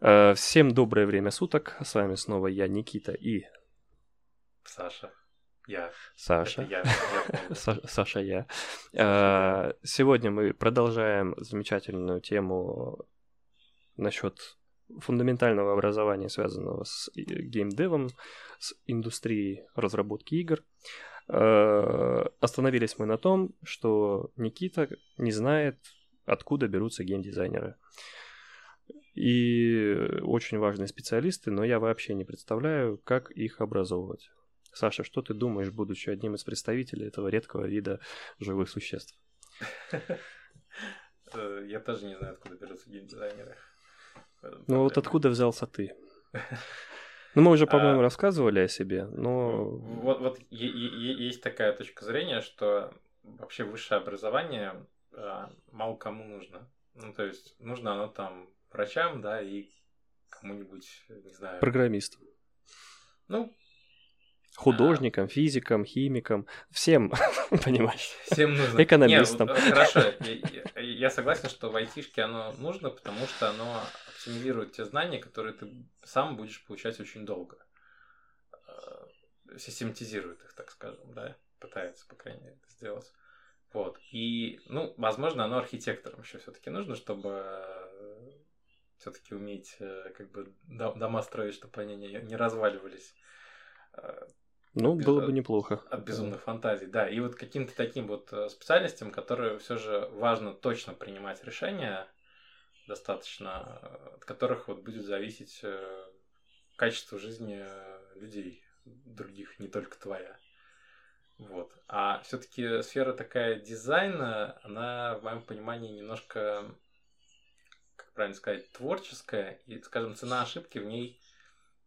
Э, всем доброе время суток. С вами снова я, Никита и... Саша. Я. Саша. Я. я Са- Саша, я. Э, Сегодня мы продолжаем замечательную тему насчет фундаментального образования, связанного с и- геймдевом, с индустрией разработки игр. Э, Остановились мы на том, что Никита не знает, откуда берутся геймдизайнеры. И очень важные специалисты, но я вообще не представляю, как их образовывать. Саша, что ты думаешь, будучи одним из представителей этого редкого вида живых существ? Э, Я тоже не знаю, откуда берутся геймдизайнеры. Ну вот откуда взялся ты? Ну мы уже, по-моему, А, рассказывали о себе, но... Вот, вот е- есть такая точка зрения, что вообще высшее образование э, мало кому нужно. Ну, то есть, нужно оно там врачам, да, и кому-нибудь, не знаю. Программист. Ну, Художникам, физикам, химикам, всем, понимаешь? Всем нужно. Экономистам. Не, вот, э, хорошо, я, я- я согласен, что в айтишке оно нужно, потому что оно оптимизирует те знания, которые ты сам будешь получать очень долго. Э, Систематизирует их, так скажем, да, пытается, по крайней мере, это сделать. Вот. И, ну, возможно, оно архитекторам еще все-таки нужно, чтобы все-таки уметь э, как бы до- дома строить, чтобы они не, не разваливались. Э, Ну, Без- было бы неплохо. от безумных фантазий, да. И вот каким-то таким вот э, специальностям, которые все же важно точно принимать решения, достаточно, от которых вот будет зависеть качество жизни людей, других, не только твоя. Вот. А все-таки сфера такая дизайна, она, в моем понимании, немножко, правильно сказать, творческая, и, скажем, цена ошибки в ней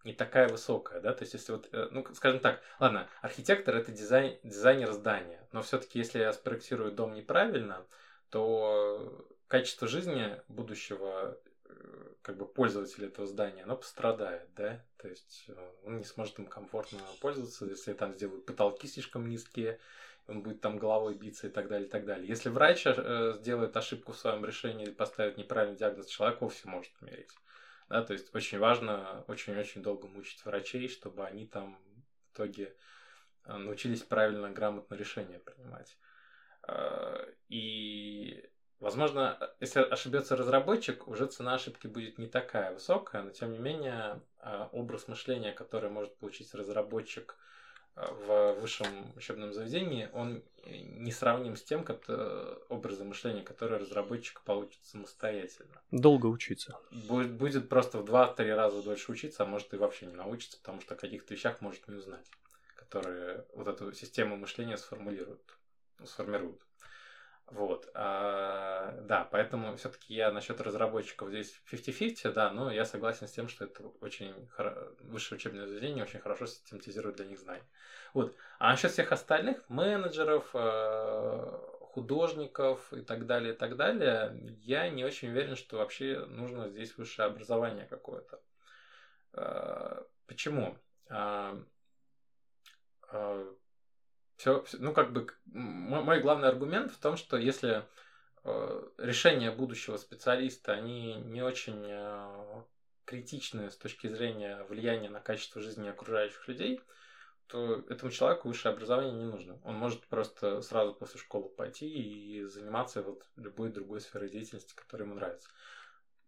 не такая высокая, да, то есть если вот, э, ну, скажем так, ладно, архитектор это дизайн, дизайнер здания, но все-таки если я спроектирую дом неправильно, то качество жизни будущего э, как бы пользователя этого здания, оно пострадает, да, то есть э, он не сможет им комфортно пользоваться, если там сделают потолки слишком низкие, он будет там головой биться и так далее, и так далее. Если врач э, сделает ошибку в своем решении или поставит неправильный диагноз, человек вовсе может умереть. Да, то есть очень важно очень-очень долго мучить врачей, чтобы они там в итоге э, научились правильно, грамотно решения принимать. Э, И, возможно, если ошибется разработчик, уже цена ошибки будет не такая высокая, но тем не менее э, образ мышления, который может получить разработчик в высшем учебном заведении, он не сравним с тем как образом мышления, который разработчик получит самостоятельно Долго учиться. будет, будет просто в 2-3 раза дольше учиться, а может и вообще не научиться, потому что о каких-то вещах может не узнать, которые вот эту систему мышления сформулируют, сформируют. Вот. А, да, поэтому все-таки я насчет разработчиков здесь 50-50, да, но я согласен с тем, что это очень хоро... высшее учебное заведение очень хорошо систематизирует для них знания. Вот. А насчет всех остальных менеджеров, э, художников и так далее, и так далее, я не очень уверен, что вообще нужно здесь высшее образование какое-то. Э, Почему? Все, ну, как бы, мой, мой главный аргумент в том, что если э, решения будущего специалиста, они не очень э, критичны с точки зрения влияния на качество жизни окружающих людей, то этому человеку высшее образование не нужно. Он может просто сразу после школы пойти и заниматься вот любой другой сферой деятельности, которая ему нравится.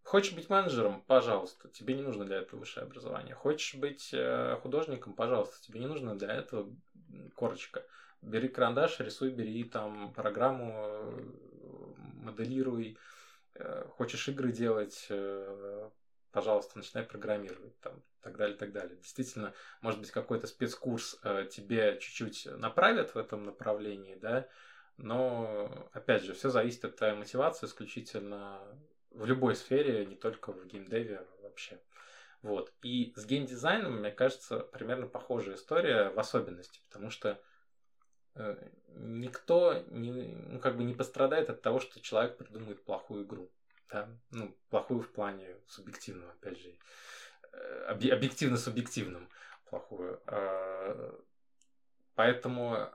Хочешь быть менеджером, пожалуйста, тебе не нужно для этого высшее образование. Хочешь быть э, художником, пожалуйста, тебе не нужно для этого корочка. Бери карандаш, рисуй, бери там программу, э, моделируй. Э, Хочешь игры делать, э, пожалуйста, начинай программировать, там, так далее, так далее. Действительно, может быть, какой-то спецкурс тебе чуть-чуть направят в этом направлении, да, но, опять же, все зависит от твоей мотивации исключительно в любой сфере, не только в геймдеве вообще. Вот. И с геймдизайном, мне кажется, примерно похожая история в особенности, потому что никто не, ну, как бы не пострадает от того, что человек придумает плохую игру. Да? Ну, плохую в плане субъективном, опять же. Э, объ- объективно-субъективном плохую. Э, Поэтому э,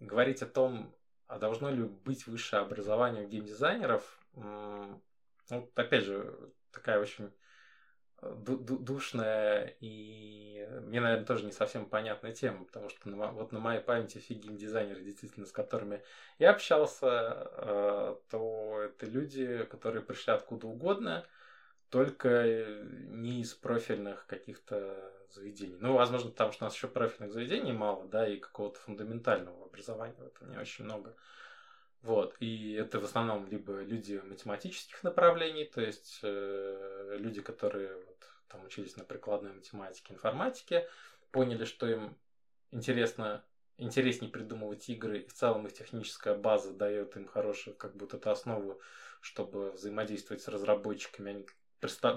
говорить о том, а должно ли быть высшее образование у геймдизайнеров, ну, опять же, такая очень душная и мне, наверное, тоже не совсем понятная тема, потому что на, вот на моей памяти все геймдизайнеры, действительно, с которыми я общался, э, то это люди, которые пришли откуда угодно, только не из профильных каких-то заведений. Ну, возможно, потому что у нас еще профильных заведений мало, да, и какого-то фундаментального образования в этом не очень много. Вот, и это в основном либо люди математических направлений, то есть э, люди, которые вот, там учились на прикладной математике, информатике, поняли, что им интересно, интереснее придумывать игры, и в целом их техническая база дает им хорошую как будто эту основу, чтобы взаимодействовать с разработчиками, они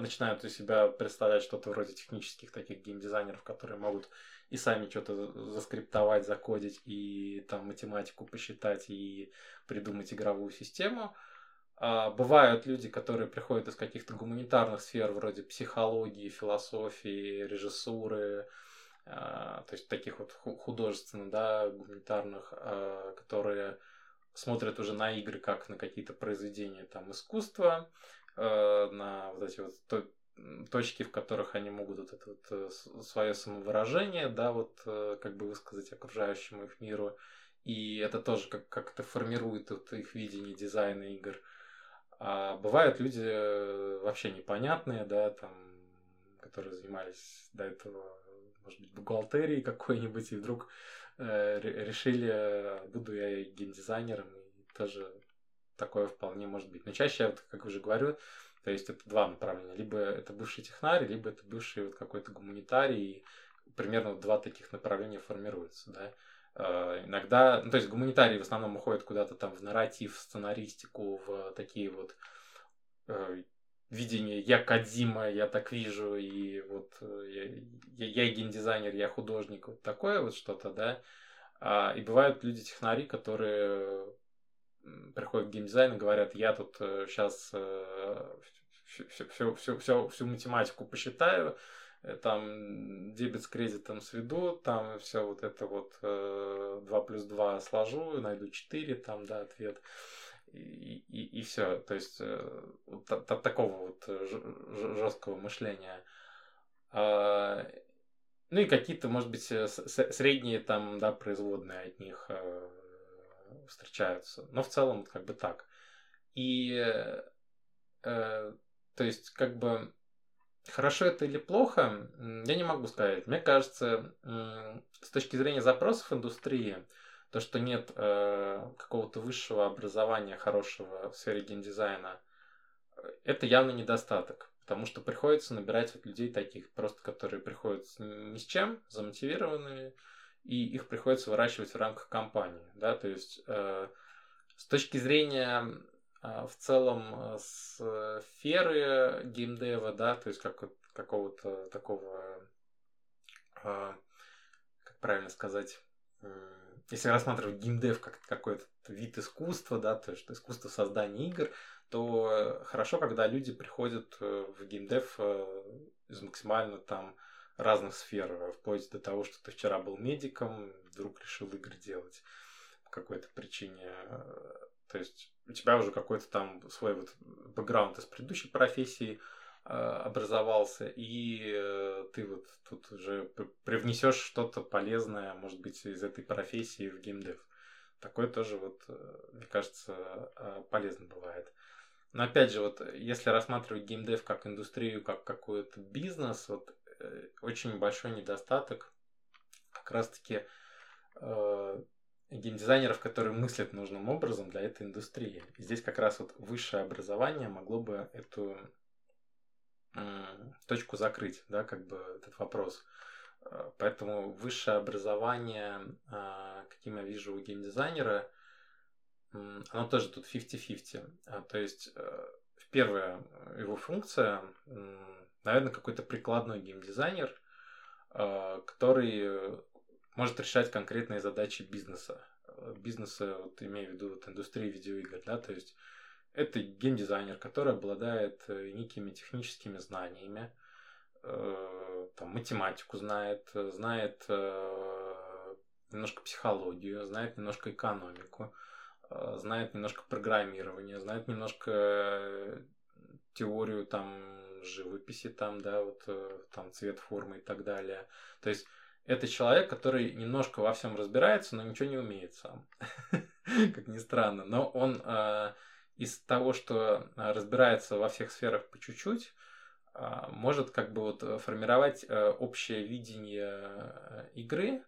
начинают у себя представлять что-то вроде технических таких геймдизайнеров, которые могут и сами что-то заскриптовать, закодить, и там математику посчитать, и придумать игровую систему. А бывают люди, которые приходят из каких-то гуманитарных сфер, вроде психологии, философии, режиссуры, а, то есть таких вот художественных, да, гуманитарных, а, которые смотрят уже на игры как на какие-то произведения там искусства, а, на вот эти вот точки, в которых они могут вот это вот э, свое самовыражение, да, вот э, как бы высказать окружающему их миру. И это тоже как- как-то формирует вот их видение дизайна игр. А бывают люди э, вообще непонятные, да, там, которые занимались до этого, может быть, бухгалтерией какой-нибудь, и вдруг э, решили, буду я геймдизайнером, и тоже такое вполне может быть. Но чаще, вот, как уже говорю, то есть это два направления. Либо это бывший технарий, либо это бывший вот какой-то гуманитарий. И примерно два таких направления формируются. Да? Э, иногда, ну, то есть гуманитарии в основном уходят куда-то там в нарратив, в сценаристику, в такие вот э, видение я Кадима, я так вижу, и вот э, я, я, я геймдизайнер, я художник, вот такое вот что-то, да. А, и бывают люди-технари, которые приходят к геймдизайну и говорят, я тут сейчас э, всю, всю, всю, всю, математику посчитаю, э, там дебет с кредитом сведу, там все вот это вот 2 плюс 2 сложу, найду 4, там, да, ответ. И, и, и все. То есть вот, такого вот жесткого мышления. А, ну и какие-то, может быть, средние там, да, производные от них встречаются. Но в целом как бы так. И э, то есть как бы хорошо это или плохо, я не могу сказать. Мне кажется, с точки зрения запросов индустрии, то, что нет э, какого-то высшего образования хорошего в сфере геймдизайна, это явно недостаток. Потому что приходится набирать вот людей таких, просто которые приходят ни с чем, замотивированные, и их приходится выращивать в рамках компании. Да? То есть э, с точки зрения э, в целом э, сферы геймдева, да, то есть как, какого-то такого, э, как правильно сказать, э, если рассматривать геймдев как какой-то вид искусства, да, то есть искусство создания игр, то хорошо, когда люди приходят э, в геймдев э, из максимально там разных сфер, э, вплоть до того, что ты вчера был медиком, вдруг решил игры делать по какой-то причине. То есть у тебя уже какой-то там свой вот бэкграунд из предыдущей профессии э, образовался, и э, ты вот тут уже привнесешь что-то полезное, может быть, из этой профессии в геймдев. Такое тоже вот, мне кажется, полезно бывает. Но опять же, вот если рассматривать геймдев как индустрию, как какой-то бизнес, вот Э, очень большой недостаток как раз-таки э, геймдизайнеров, которые мыслят нужным образом для этой индустрии. И здесь как раз вот высшее образование могло бы эту э, точку закрыть, да, как бы этот вопрос. Э, поэтому высшее образование, э, каким я вижу у геймдизайнера, э, оно тоже тут 50-50. А, то есть э, первая его функция наверное, какой-то прикладной геймдизайнер, а, который может решать конкретные задачи бизнеса. Бизнеса, вот имею в виду вот, индустрии видеоигр, да, то есть это геймдизайнер, который обладает э, некими техническими знаниями, э, там, математику знает, знает э, немножко психологию, знает немножко экономику, знает немножко программирование, знает немножко теорию там живописи, там, да, вот э, там цвет, формы и так далее. То есть это человек, который немножко во всем разбирается, но ничего не умеет сам. Как ни странно. Но он э, из того, что разбирается во всех сферах по чуть-чуть, э, может как бы вот формировать общее видение игры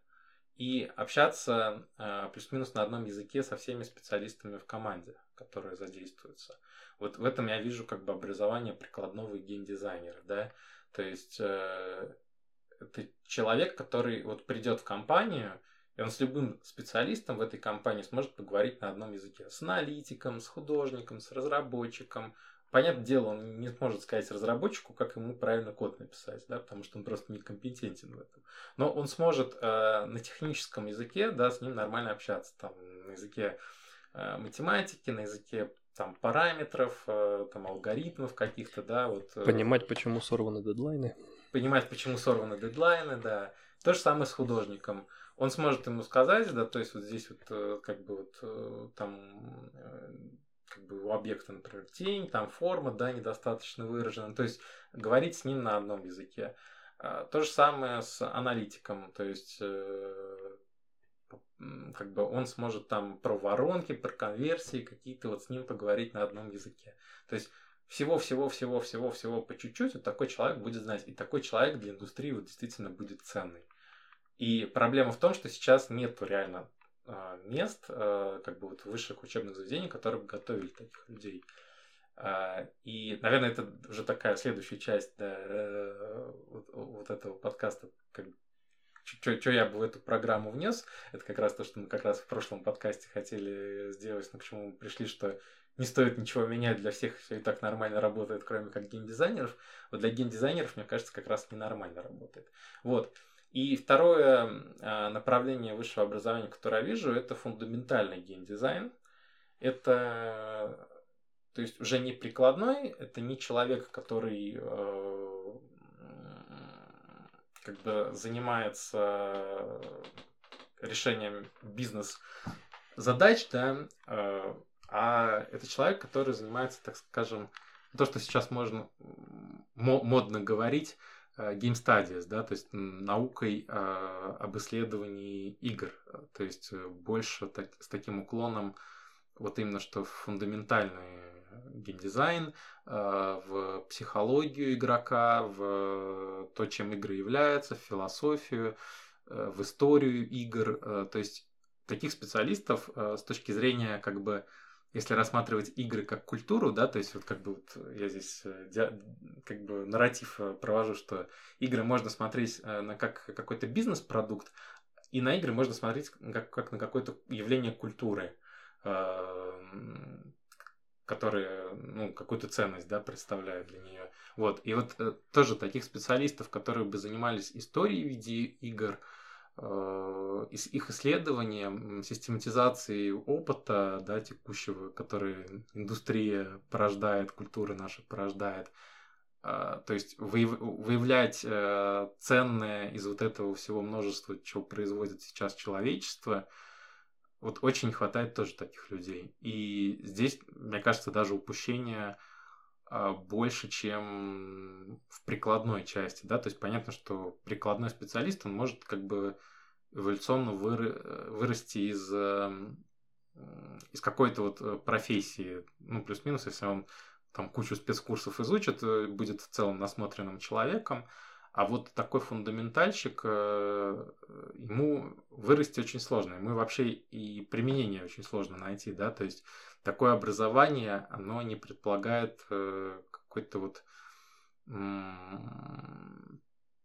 и общаться плюс-минус на одном языке со всеми специалистами в команде, которые задействуются. Вот в этом я вижу как бы образование прикладного геймдизайнера, да, то есть это человек, который вот придет в компанию, и он с любым специалистом в этой компании сможет поговорить на одном языке. С аналитиком, с художником, с разработчиком. Понятное дело, он не сможет сказать разработчику, как ему правильно код написать, да, потому что он просто некомпетентен в этом. Но он сможет э, на техническом языке, да, с ним нормально общаться, там, на языке э, математики, на языке там параметров, э, там алгоритмов каких-то, да, вот. Э, Понимать, почему сорваны дедлайны понимать, почему сорваны дедлайны, да. То же самое с художником. Он сможет ему сказать, да, то есть вот здесь вот э, как бы вот там как бы у объекта, например, тень, там форма, да, недостаточно выражена. То есть говорить с ним на одном языке. А, то же самое с аналитиком, то есть как бы он сможет там про воронки, про конверсии какие-то вот с ним поговорить на одном языке. То есть всего-всего-всего-всего-всего по чуть-чуть, вот такой человек будет знать. И такой человек для индустрии вот действительно будет ценный. И проблема в том, что сейчас нет реально а, мест, а, как бы вот высших учебных заведений, которые бы готовили таких людей. А, и, наверное, это уже такая следующая часть да, э, вот, вот этого подкаста, как, что я бы в эту программу внес, это как раз то, что мы как раз в прошлом подкасте хотели сделать, но к чему мы пришли, что не стоит ничего менять, для всех все и так нормально работает, кроме как геймдизайнеров. Вот для геймдизайнеров, мне кажется, как раз ненормально работает. Вот. И второе а, направление высшего образования, которое я вижу, это фундаментальный геймдизайн. Это то есть уже не прикладной, это не человек, который бы занимается решением бизнес задач, да, э, а это человек, который занимается, так скажем, то, что сейчас можно модно говорить, э, Game Studies, да, то есть наукой э, об исследовании игр, то есть больше так, с таким уклоном вот именно что фундаментальный геймдизайн, в психологию игрока, в то, чем игры являются, в философию, в историю игр, то есть таких специалистов с точки зрения как бы если рассматривать игры как культуру, да, то есть вот как бы вот я здесь э, как бы нарратив э, провожу, что игры можно смотреть э, на как какой-то бизнес-продукт, и на игры можно смотреть как, как на какое-то явление культуры, которые, ну, какую-то ценность, да, представляют для нее. Вот, и вот тоже таких специалистов, которые бы занимались историей видеоигр, игр, Э, их исследованием, систематизации опыта да, текущего, который индустрия порождает, культура наша порождает. А, то есть выявлять э, ценное из вот этого всего множества, чего производит сейчас человечество, вот очень не хватает тоже таких людей. И здесь, мне кажется, даже упущение а, больше, чем в прикладной части, да, то есть понятно, что прикладной специалист, он может как бы эволюционно выры, вырасти из, эм, из какой-то вот э, профессии, ну, плюс-минус, если он там кучу спецкурсов изучит, э, будет в целом насмотренным человеком, а вот такой фундаментальщик, э, ему вырасти очень сложно. Ему вообще и применение очень сложно найти, да, то есть такое образование, оно не предполагает э, какой-то вот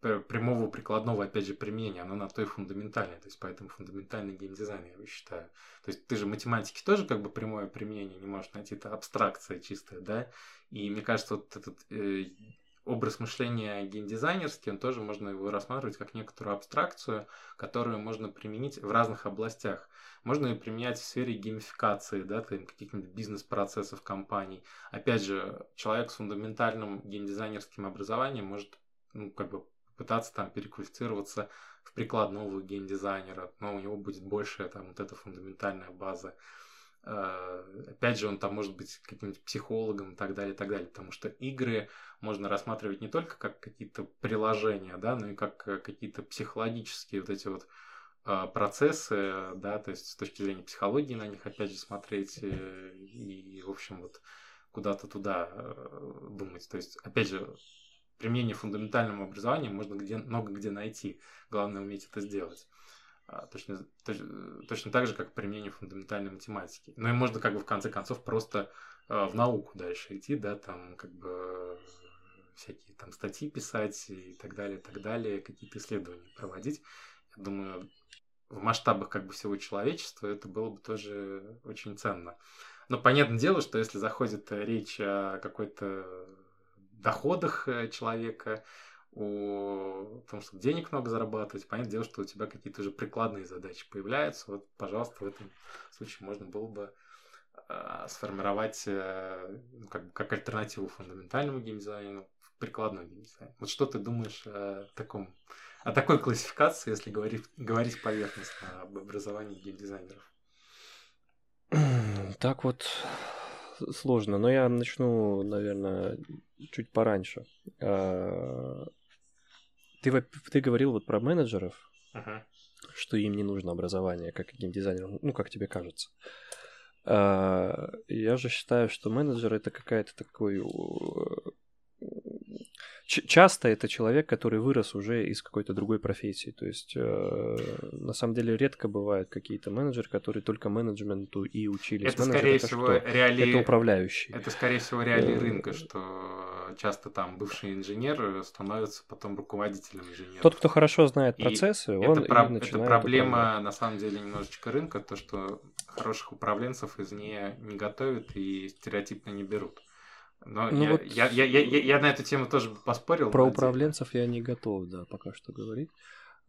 прямого прикладного, опять же, применения, оно на той фундаментальной, то есть поэтому фундаментальный геймдизайн, я считаю. То есть ты же математики тоже как бы прямое применение не можешь найти, это абстракция чистая, да, и мне кажется, вот этот э, образ мышления геймдизайнерский, он тоже можно его рассматривать как некоторую абстракцию, которую можно применить в разных областях. Можно ее применять в сфере геймификации, да, каких-нибудь бизнес-процессов компаний. Опять же, человек с фундаментальным геймдизайнерским образованием может ну, как бы пытаться там переквалифицироваться в прикладного геймдизайнера, но у него будет больше там вот эта фундаментальная база. опять же, он там может быть каким-нибудь психологом и так далее, и так далее, потому что игры можно рассматривать не только как какие-то приложения, да, но и как какие-то психологические вот эти вот процессы, да, то есть с точки зрения психологии на них опять же смотреть и, в общем, вот куда-то туда думать. То есть, опять же, применение фундаментального образования можно где, много где найти. Главное уметь это сделать. А, точно, точно, точно так же, как применение фундаментальной математики. Ну и можно как бы в конце концов просто а, в науку дальше идти, да, там как бы всякие там статьи писать и так далее, так далее, какие-то исследования проводить. Я думаю, в масштабах как бы всего человечества это было бы тоже очень ценно. Но понятное дело, что если заходит речь о какой-то доходах э, человека, о том, чтобы денег много зарабатывать, понятное дело, что у тебя какие-то уже прикладные задачи появляются. Вот, пожалуйста, в этом случае можно было бы э, сформировать э, ну, как, как альтернативу фундаментальному геймдизайну прикладной геймдизайн. Вот что ты думаешь о таком, о такой классификации, если говорить, говорить поверхностно об образовании геймдизайнеров? Так вот, сложно, но я начну, наверное, чуть пораньше. А, ты, ты говорил вот про менеджеров, uh-huh. что им не нужно образование, как геймдизайнерам, ну, как тебе кажется. А, я же считаю, что менеджер это какая-то такой часто это человек, который вырос уже из какой-то другой профессии. То есть, э, на самом деле, редко бывают какие-то менеджеры, которые только менеджменту и учились. Это, Менеджер, скорее это всего, что? реалии... Это управляющий. Это, скорее всего, реалии э, рынка, что часто там бывший инженер становится потом руководителем инженера. Тот, кто хорошо знает процессы, и он это, про... это проблема, управлять. на самом деле, немножечко рынка, то, что хороших управленцев из нее не готовят и стереотипно не берут. Но ну я, вот я, я, я, я, я на эту тему тоже поспорил. Про управленцев я не готов, да, пока что говорить.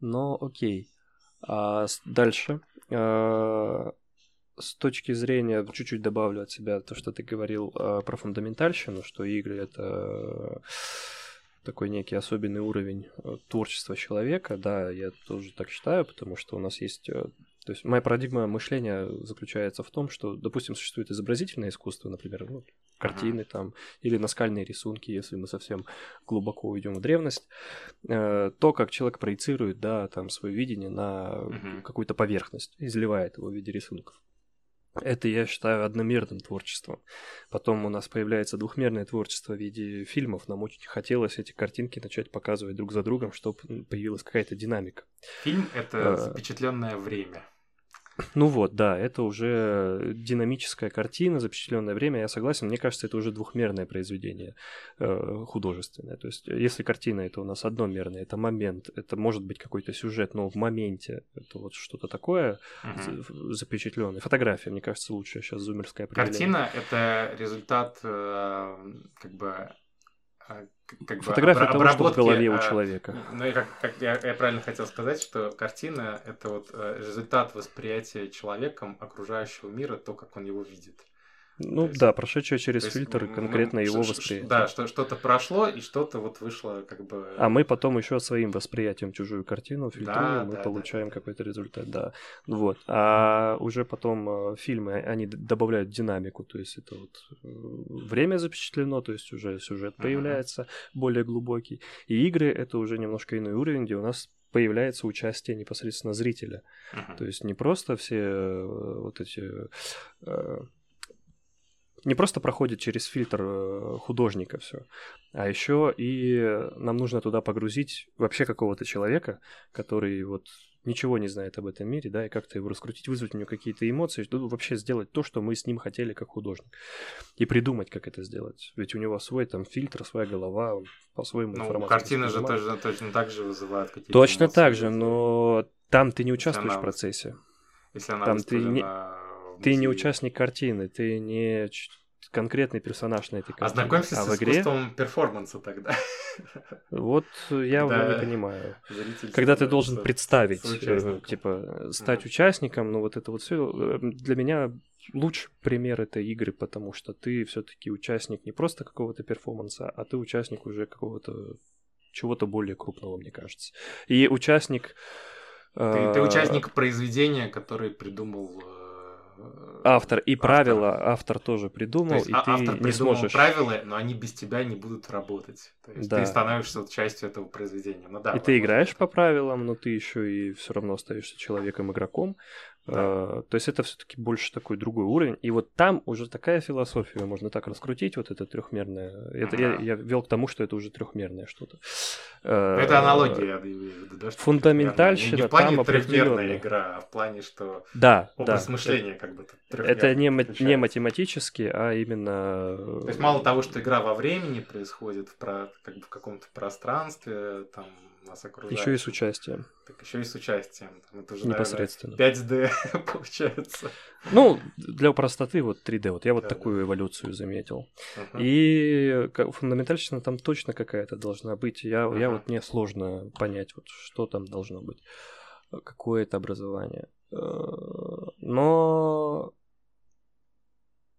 Но окей. А дальше. А, с точки зрения, чуть-чуть добавлю от себя то, что ты говорил а, про фундаментальщину, что игры это такой некий особенный уровень э, творчества человека, да, я тоже так считаю, потому что у нас есть э, то есть моя парадигма мышления заключается в том, что, допустим, существует изобразительное искусство, например, ну, картины там, или наскальные рисунки, если мы совсем глубоко уйдем в древность, э, то, как человек проецирует, да, там, свое видение на uh-huh. какую-то поверхность, изливает его в виде рисунков. Это я считаю одномерным творчеством. Потом у нас появляется двухмерное творчество в виде фильмов. Нам очень хотелось эти картинки начать показывать друг за другом, чтобы появилась какая-то динамика. Фильм это а... запечатленное время. Ну вот, да, это уже динамическая картина, запечатленное время, я согласен. Мне кажется, это уже двухмерное произведение э, художественное. То есть, если картина это у нас одномерная, это момент, это может быть какой-то сюжет, но в моменте это вот что-то такое uh-huh. запечатленное. Фотография, мне кажется, лучше сейчас зумерская Картина это результат э, как бы как Фотография бы, того, что в голове у а, человека. Ну и как, как я, я правильно хотел сказать, что картина это вот э, результат восприятия человеком окружающего мира, то, как он его видит. Ну есть, да, прошедшее через фильтр есть, конкретно мы, его восприятие. Да, что, что-то прошло, и что-то вот вышло как бы... А мы потом еще своим восприятием чужую картину фильтруем, да, мы да, получаем да. какой-то результат, да. Вот. А уже потом э, фильмы, они добавляют динамику, то есть это вот э, время запечатлено, то есть уже сюжет появляется uh-huh. более глубокий. И игры — это уже немножко иной уровень, где у нас появляется участие непосредственно зрителя. Uh-huh. То есть не просто все э, вот эти не просто проходит через фильтр э, художника все, а еще и нам нужно туда погрузить вообще какого-то человека, который вот ничего не знает об этом мире, да, и как-то его раскрутить, вызвать у него какие-то эмоции, ну, вообще сделать то, что мы с ним хотели как художник. И придумать, как это сделать. Ведь у него свой там фильтр, своя голова, он по-своему ну, информацию картина же тоже, точно так же вызывает какие-то Точно эмоции, так же, но там ты не участвуешь она, в процессе. Если она там ты не ты не участник картины, ты не конкретный персонаж на этой картине. Ознакомься а с игре... искусством перформанса тогда. Вот я уже не понимаю. Когда ты должен представить, э, типа, стать участником, ну вот это вот все э, для меня лучший пример это игры, потому что ты все-таки участник не просто какого-то перформанса, а ты участник уже какого-то чего-то более крупного, мне кажется. И участник... Ты, ты э, участник произведения, который придумал автор и правила автор тоже придумал, есть, и а- ты автор не придумал сможешь. правила, но они без тебя не будут работать. То есть Да. ты становишься частью этого произведения. Ну да. и ты играешь по правилам, но ты еще и все равно остаешься человеком-игроком. Да. А, то есть это все-таки больше такой другой уровень. И вот там уже такая философия, можно так раскрутить, вот это трехмерное. Это я, Ага. я вел к тому, что это уже трехмерное что-то. Ну, Э, Это аналогия, я имею в виду, да, что фундаментальщина. Не в плане трехмерная игра, а в плане, что Да, образ да. мышления как бы Это не, не математически, а именно... То есть мало того, что игра во времени происходит в, про, как бы в каком-то пространстве, там нас окружает. Еще и с участием. Так еще и с участием. Это уже, Непосредственно. наверное, 5D получается. Ну, для простоты вот 3D. Вот я вот Да, такую эволюцию заметил. Мгм. И фундаментальщина там точно какая-то должна быть. Я, я Ага. вот мне сложно понять, вот что там должно быть. Какое это образование. Э, Но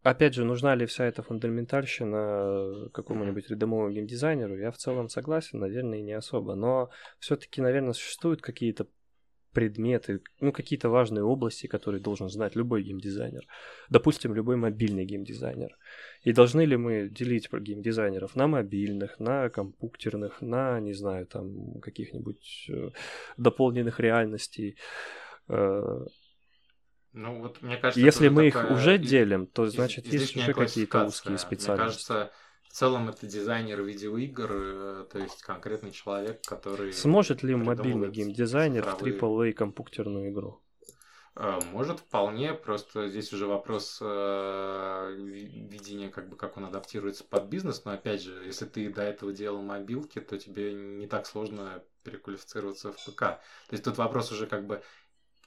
опять же, нужна ли вся эта фундаментальщина какому-нибудь рядовому геймдизайнеру? Я в целом согласен, наверное, и не особо. Но все-таки, наверное, существуют какие-то предметы, ну, какие-то важные области, которые должен знать любой геймдизайнер. Допустим, любой мобильный геймдизайнер. И должны ли мы делить геймдизайнеров на мобильных, на компьютерных, на, не знаю, там, каких-нибудь э, дополненных реальностей? Ну, вот мне кажется, Если мы их уже из- делим, то из- значит есть излишняя уже какие-то узкие Мне специальности. кажется, в целом это дизайнер видеоигр, э, то есть конкретный человек, который... Сможет ли мобильный геймдизайнер в цифровые- AAA компьютерную игру? Э, Может вполне, просто здесь уже вопрос э, ви- видения, как бы как он адаптируется под бизнес, но опять же, если ты до этого делал мобилки, то тебе не так сложно переквалифицироваться в ПК. То есть тут вопрос уже как бы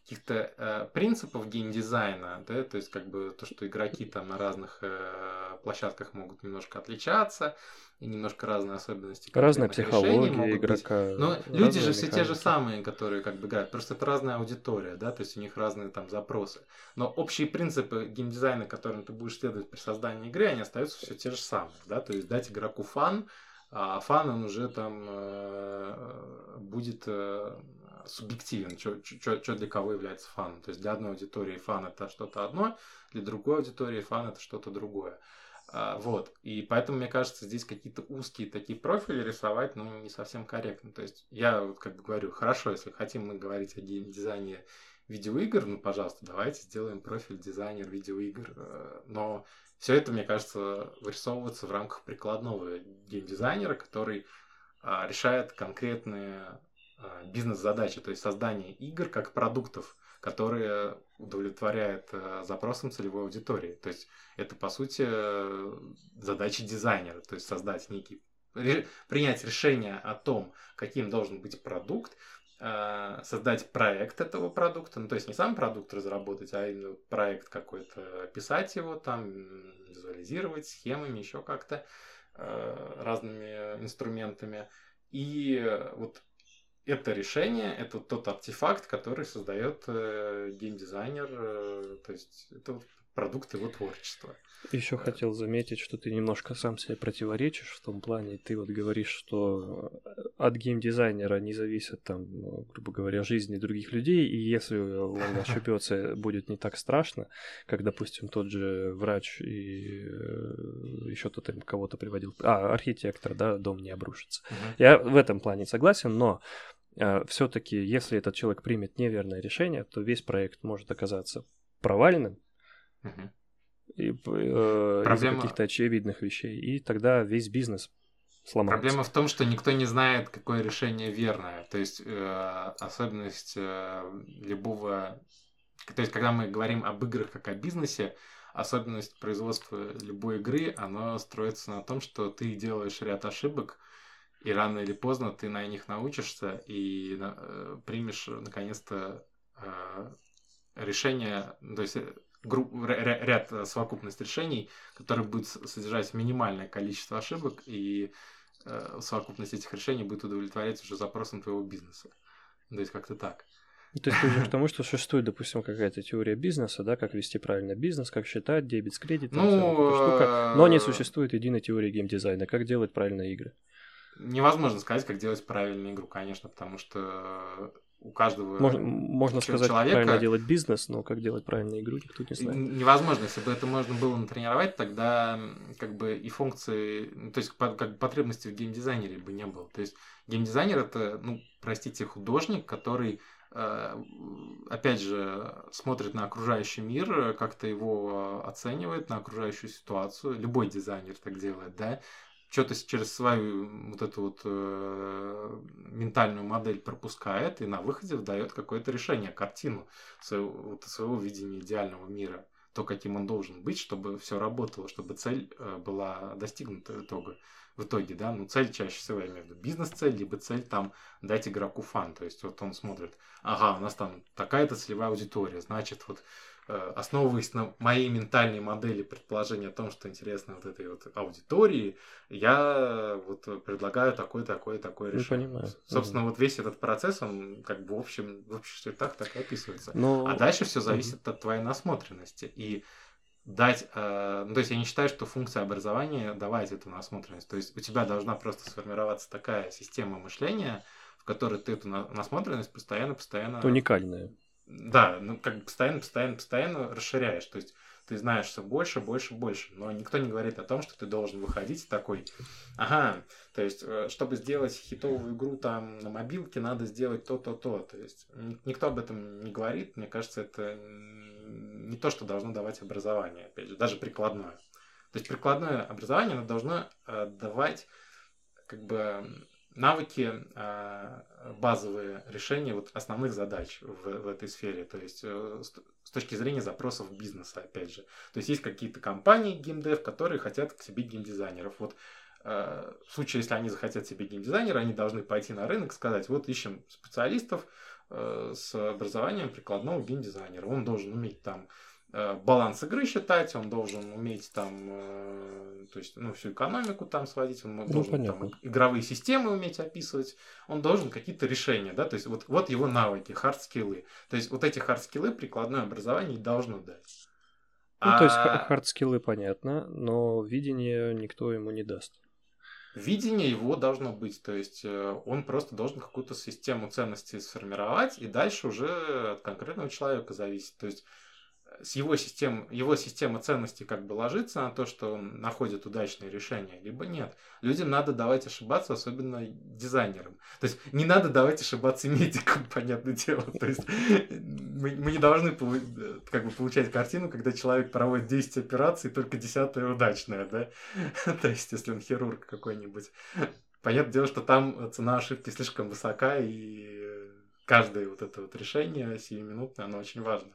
каких-то э, принципов геймдизайна, да, то есть как бы то, что игроки там на разных э, площадках могут немножко отличаться, и немножко разные особенности. Разная психология могут быть. игрока. Но люди же все те же самые, которые как бы играют. Просто это разная аудитория, да, то есть у них разные там запросы. Но общие принципы геймдизайна, которым ты будешь следовать при создании игры, они остаются все те же самые, да, то есть дать игроку фан, а фан он уже там э, будет э, субъективен, что для кого является фаном. То есть для одной аудитории фан это что-то одно, для другой аудитории фан это что-то другое. А, Вот. И поэтому, мне кажется, здесь какие-то узкие такие профили рисовать, ну, не совсем корректно. То есть я вот как бы говорю, хорошо, если хотим мы говорить о геймдизайне видеоигр, ну, пожалуйста, давайте сделаем профиль дизайнер видеоигр. Э, Но все это, мне кажется, вырисовывается в рамках прикладного геймдизайнера, который а, решает конкретные бизнес-задачи, то есть создание игр как продуктов, которые удовлетворяют э, запросам целевой аудитории. То есть это, по сути, э, задача дизайнера, то есть создать некий принять решение о том, каким должен быть продукт, э, создать проект этого продукта, ну то есть не сам продукт разработать, а именно проект какой-то, описать его там, визуализировать схемами, еще как-то разными инструментами. И э, вот это решение, это тот артефакт, который создает э, геймдизайнер, э, то есть это вот продукт его творчества. Еще хотел заметить, что ты немножко сам себе противоречишь в том плане. Ты вот говоришь, что от геймдизайнера не зависит там, ну, грубо говоря, жизни других людей, и если он ошибется, будет не так страшно, как, допустим, тот же врач и еще кто то кого-то приводил. А, архитектор, да, дом не обрушится. Я в этом плане согласен, но все-таки, если этот человек примет неверное решение, то весь проект может оказаться провальным, Мгм. И, э, Проблема- каких-то очевидных вещей. И тогда весь бизнес сломается. Проблема в том, что никто не знает, какое решение верное. То есть э, особенность э, любого... То есть когда мы говорим об играх как о бизнесе, особенность производства любой игры, она строится на том, что ты делаешь ряд ошибок, и рано или поздно ты на них научишься и э, примешь наконец-то э, решение, то есть гру- ря- ряд э, совокупность решений, который будет с- содержать минимальное количество ошибок, и э, совокупность этих решений будет удовлетворять уже запросам твоего бизнеса. То есть как-то так. Ну, То есть ты к тому, что существует, допустим, какая-то теория бизнеса, да, как вести правильно бизнес, как считать, дебет с кредитом, Ну, штука. Но не э, существует единой теории геймдизайна, как делать правильные игры. Невозможно сказать, как делать правильную игру, конечно, потому что у каждого можно, можно сказать, человека... правильно делать бизнес, но как делать правильно игру, никто не знает. Невозможно. Если бы это можно было натренировать, тогда как бы и функции, то есть как потребности в геймдизайнере бы не было. То есть геймдизайнер это, ну, простите, художник, который э, опять же, смотрит на окружающий мир, как-то его оценивает, на окружающую ситуацию. Любой дизайнер так делает, да что-то через свою вот эту вот э, ментальную модель пропускает и на выходе выдает какое-то решение, картину своего, вот, своего видения идеального мира, то, каким он должен быть, чтобы все работало, чтобы цель э, была достигнута в итоге. В итоге, да, ну цель чаще всего, я имею в виду бизнес-цель, либо цель там дать игроку фан, то есть вот он смотрит, ага, у нас там такая-то целевая аудитория, значит, вот основываясь на моей ментальной модели предположения о том, что интересно вот этой вот аудитории, я вот предлагаю такое, такое, такое ну, решение. Понимаю. Собственно, угу. вот весь этот процесс, он как бы в общем, в общих чертах так и описывается. Но... А дальше все зависит угу. от твоей насмотренности. И дать, э, ну, то есть я не считаю, что функция образования давать эту насмотренность. То есть у тебя должна просто сформироваться такая система мышления, в которой ты эту насмотренность постоянно-постоянно... Уникальная. Да, ну как бы постоянно, постоянно, постоянно расширяешь. То есть ты знаешь все больше, больше, больше. Но никто не говорит о том, что ты должен выходить такой, ага, то есть, э, чтобы сделать хитовую игру там на мобилке, надо сделать то-то, то. То есть, никто об этом не говорит. Мне кажется, это не то, что должно давать образование, опять же, даже прикладное. То есть, прикладное образование оно должно э, давать как бы навыки, а, базовые решения вот основных задач в, в этой сфере, то есть э, с точки зрения запросов бизнеса, опять же. То есть есть какие-то компании геймдев, которые хотят к себе геймдизайнеров. Вот э, в случае, если они захотят себе геймдизайнера, они должны пойти на рынок и сказать, вот ищем специалистов э, с образованием прикладного геймдизайнера. Он должен уметь там Э, баланс игры считать, он должен уметь там, э, то есть, ну, всю экономику там сводить, он ну, должен понятно. там игровые системы уметь описывать, он должен какие-то решения, да, то есть вот, вот его навыки, хард-скиллы. То есть вот эти хард-скиллы прикладное образование должно дать. Ну, а... то есть хард-скиллы понятно, но видение никто ему не даст. Видение его должно быть, то есть э, он просто должен какую-то систему ценностей сформировать, и дальше уже от конкретного человека зависит. То есть с его систем, его система ценностей как бы ложится на то, что он находит удачные решения, либо нет. Людям надо давать ошибаться, особенно дизайнерам. То есть не надо давать ошибаться медикам, понятное дело. То есть мы, мы не должны как бы получать картину, когда человек проводит 10 операций, только десятая удачная, да? То есть если он хирург какой-нибудь. Понятное дело, что там цена ошибки слишком высока, и каждое вот это вот решение сиюминутное, оно очень важно.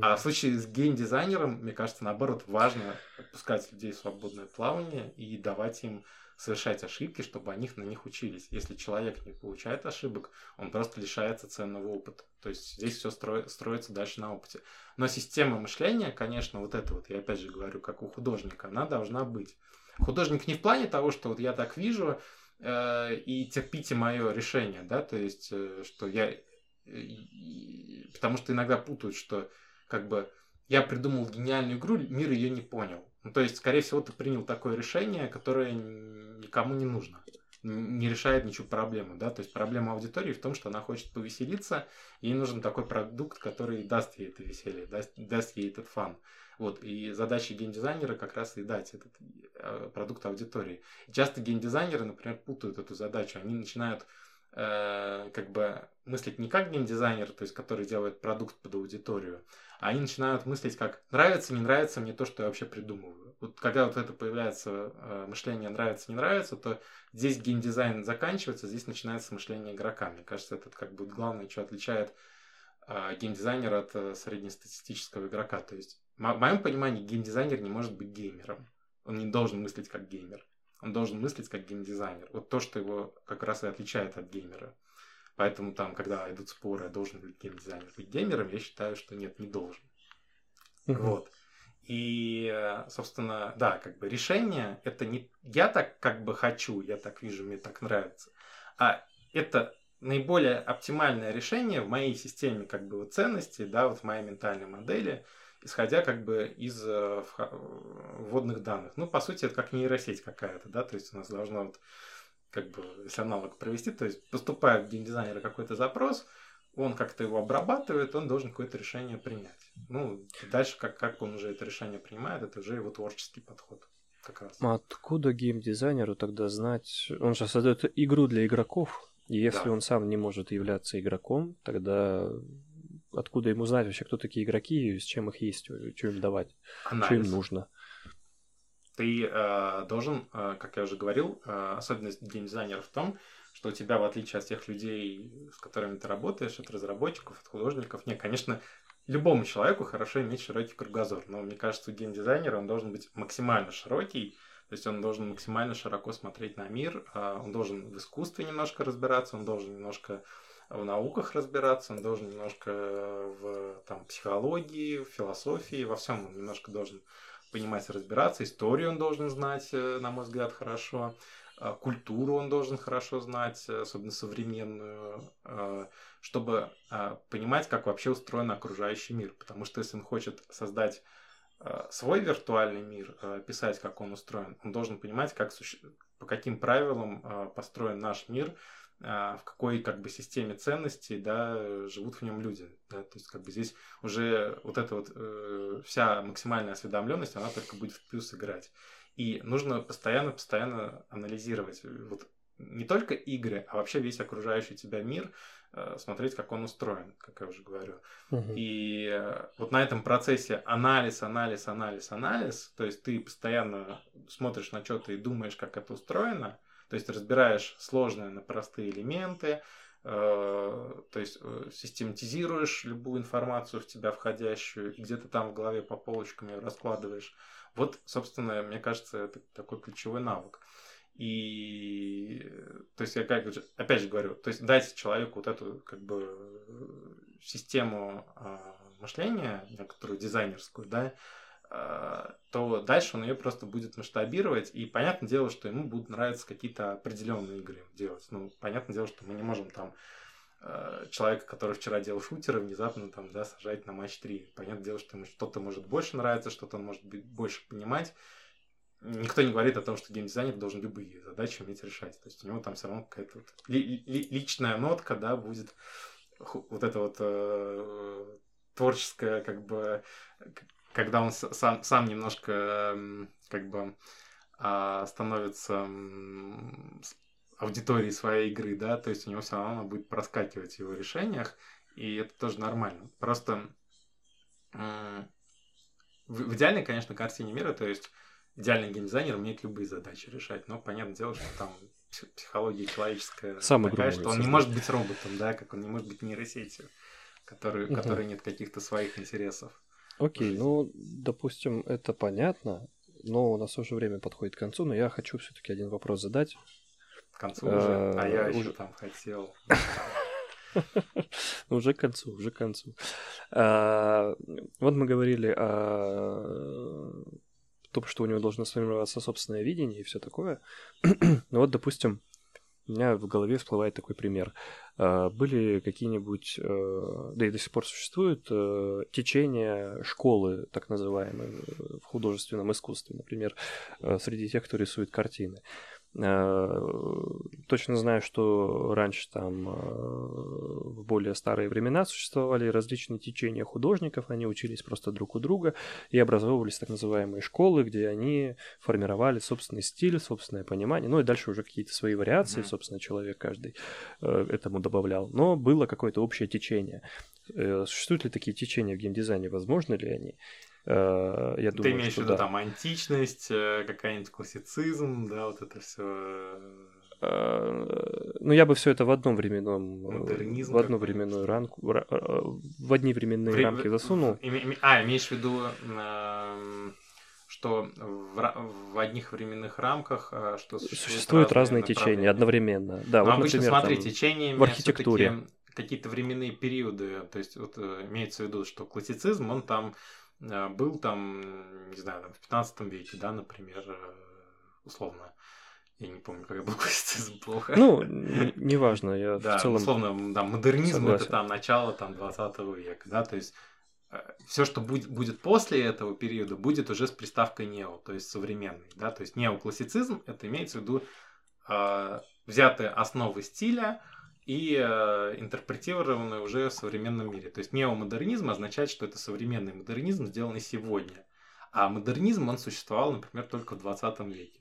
А в случае с геймдизайнером, мне кажется, наоборот, важно отпускать людей в свободное плавание и давать им совершать ошибки, чтобы они на них учились. Если человек не получает ошибок, он просто лишается ценного опыта. То есть здесь все стро... строится дальше на опыте. Но система мышления, конечно, вот это вот, я опять же говорю, как у художника, она должна быть. Художник не в плане того, что вот я так вижу, э, и терпите мое решение, да, то есть, э, что я... Э, потому что иногда путают, что как бы я придумал гениальную игру, мир ее не понял. Ну, то есть, скорее всего, ты принял такое решение, которое никому не нужно, не решает ничего проблемы, да, то есть проблема аудитории в том, что она хочет повеселиться, ей нужен такой продукт, который даст ей это веселье, даст, даст ей этот фан. Вот, и задача геймдизайнера как раз и дать этот э, продукт аудитории. И часто геймдизайнеры, например, путают эту задачу, они начинают э, как бы мыслить не как геймдизайнер, то есть который делает продукт под аудиторию, а они начинают мыслить как нравится, не нравится мне то, что я вообще придумываю. Вот когда вот это появляется э, мышление нравится, не нравится, то здесь геймдизайн заканчивается, здесь начинается мышление игрока. Мне кажется, это как бы главное, что отличает э, геймдизайнера от э, среднестатистического игрока. То есть в моем понимании геймдизайнер не может быть геймером. Он не должен мыслить как геймер. Он должен мыслить как геймдизайнер. Вот то, что его как раз и отличает от геймера. Поэтому там, когда идут споры, должен ли геймдизайнер быть геймером, я считаю, что нет, не должен. Uh-huh. Вот. И, собственно, да, как бы решение это не я так как бы хочу, я так вижу, мне так нравится, а это наиболее оптимальное решение в моей системе как бы ценностей, да, вот в моей ментальной модели, исходя как бы из э, вводных данных. Ну, по сути, это как нейросеть какая-то, да, то есть у нас должно вот как бы, если аналог провести, то есть поступает в геймдизайнера какой-то запрос, он как-то его обрабатывает, он должен какое-то решение принять. Ну, дальше, как, как он уже это решение принимает, это уже его творческий подход. Как раз. А откуда геймдизайнеру тогда знать? Он же создает игру для игроков. И если да. он сам не может являться игроком, тогда откуда ему знать вообще, кто такие игроки, с чем их есть, что им давать, Анализ. что им нужно? Ты э, должен, э, как я уже говорил, э, особенность геймдизайнера в том, что у тебя, в отличие от тех людей, с которыми ты работаешь, от разработчиков, от художников, нет, конечно, любому человеку хорошо иметь широкий кругозор, но мне кажется, у геймдизайнера он должен быть максимально широкий, то есть он должен максимально широко смотреть на мир, а он должен в искусстве немножко разбираться, он должен немножко в науках разбираться, он должен немножко в там, психологии, в философии, во всем он немножко должен понимать, разбираться. Историю он должен знать, э, на мой взгляд, хорошо. А, культуру он должен хорошо знать, особенно современную, чтобы понимать, как вообще устроен окружающий мир. Потому что если он хочет создать свой виртуальный мир, писать, как он устроен, он должен понимать, как, по каким правилам построен наш мир, в какой как бы системе ценностей да, живут в нем люди. Да? То есть как бы здесь уже вот эта вот э, вся максимальная осведомленность, она только будет в плюс играть. И нужно постоянно-постоянно анализировать вот не только игры, а вообще весь окружающий тебя мир, э, смотреть, как он устроен, как я уже говорю. Угу. И э, вот на этом процессе анализ, анализ, анализ, анализ, то есть ты постоянно смотришь на что-то и думаешь, как это устроено, то есть разбираешь сложные на простые элементы, э, то есть систематизируешь любую информацию в тебя входящую, где-то там в голове по полочкам ее раскладываешь. Вот, собственно, мне кажется, это такой ключевой навык. И, то есть, я как, опять же говорю, то есть дать человеку вот эту, как бы, систему а, мышления, некоторую дизайнерскую, да, то дальше он ее просто будет масштабировать, и понятное дело, что ему будут нравиться какие-то определенные игры делать. Ну, понятное дело, что мы не можем там Э, человека, который вчера делал шутеры, внезапно там, да, сажать на матч 3. Понятное дело, что ему что-то может больше нравиться, что-то он может быть больше понимать. Никто не говорит о том, что геймдизайнер должен любые задачи уметь решать. То есть у него там все равно какая-то вот ли, ли, личная нотка, да, будет вот это вот э, творческая, как бы, когда он сам, сам немножко, как бы, э, становится аудитории своей игры, да, то есть у него все равно будет проскакивать в его решениях, и это тоже нормально. Просто в, идеальной, конечно, картине мира, то есть идеальный геймдизайнер умеет любые задачи решать, но понятное дело, что там психология человеческая Сам такая, что он не может быть роботом, да, как он не может быть нейросетью, который, угу. которой нет каких-то своих интересов. Окей, ну, допустим, это понятно, но у нас уже время подходит к концу, но я хочу все-таки один вопрос задать. К концу уже, а я еще там хотел. Уже к концу, уже к концу. А, вот мы говорили о том, что у него должно сформироваться собственное видение и все такое. ну вот, допустим, у меня в голове всплывает такой пример. А, были какие-нибудь, э, да и до сих пор существуют, э, течения школы, так называемые, в художественном искусстве, например, э, среди тех, кто рисует картины. Э, точно знаю, что раньше там э, в более старые времена существовали различные течения художников, они учились просто друг у друга и образовывались так называемые школы, где они формировали собственный стиль, собственное понимание, ну и дальше уже какие-то свои вариации, mm-hmm. собственно, человек каждый э, этому добавлял. Но было какое-то общее течение. Существуют ли такие течения в геймдизайне? Возможно ли они? Э, я думаю, Ты имеешь в виду да. там античность, э, какая-нибудь классицизм, да, вот это все. Э, ну, я бы все это в одном временном... Модернизм в одну временную рамку... В одни временные Вре... рамки засунул. А, имеешь в виду, что в, в одних временных рамках что существуют, существуют разные, разные течения одновременно. Да, Но вот, обычно, например, смотри, там, течениями в архитектуре какие-то временные периоды, то есть вот имеется в виду, что классицизм, он там был там, не знаю, там, в 15 веке, да, например, э, условно. Я не помню, как был классицизм плохо. Ну, неважно, я да, в целом... условно, да, модернизм согласен. это там начало там 20 века, да, то есть э, все, что будет, будет после этого периода, будет уже с приставкой нео, то есть современный, да, то есть неоклассицизм, это имеется в виду э, взятые основы стиля, и э, интерпретированы уже в современном мире. То есть неомодернизм означает, что это современный модернизм, сделанный сегодня. А модернизм, он существовал, например, только в 20 веке.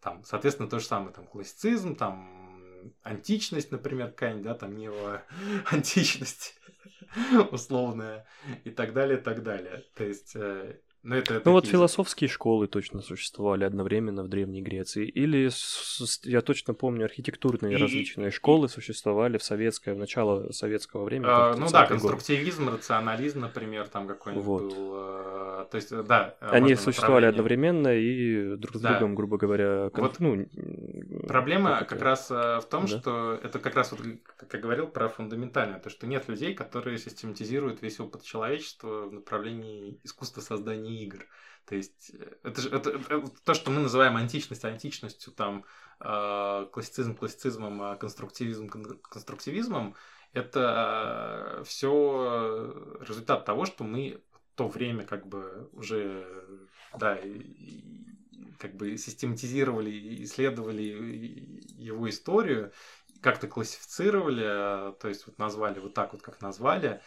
Там, соответственно, то же самое, там, классицизм, там, античность, например, какая-нибудь, да, там, нео-античность условная, и так далее, и так далее. То есть, э, ну, это ну вот философские школы точно существовали одновременно в Древней Греции. Или, я точно помню, архитектурные и, различные школы существовали в советское, в начало советского времени. А, ну да, конструктивизм, год. рационализм, например, там какой-нибудь вот. был. Э, то есть, да. Они существовали одновременно и друг с да. другом, грубо говоря, кон... вот ну, Проблема как, как раз э, в том, да? что это как раз, вот, как я говорил, про фундаментальное. То, что нет людей, которые систематизируют весь опыт человечества в направлении искусства создания игр. То есть э, это же это, это, то, что мы называем античность античностью, там э, классицизм классицизмом, а конструктивизм конструктивизмом, это э, все результат того, что мы в то время как бы уже да, и, как бы систематизировали, исследовали его историю, как-то классифицировали, а, то есть вот назвали вот так вот, как назвали,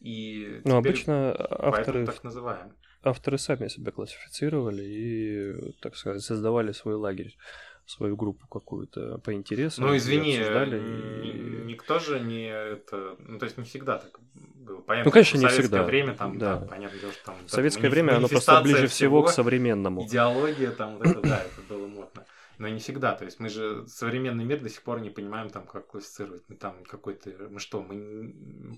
и ну, обычно авторы так называем авторы сами себя классифицировали и, так сказать, создавали свой лагерь свою группу какую-то по интересам. Ну, извини, и... никто же не это... Ну, то есть не всегда так было. Понятно, ну, конечно, не всегда. время там, да. да понятно, что там... В советское время оно просто ближе всего к современному. Идеология там, вот это, да, это было модно но не всегда. То есть мы же современный мир до сих пор не понимаем, там, как классифицировать. Мы там какой-то... Мы что, мы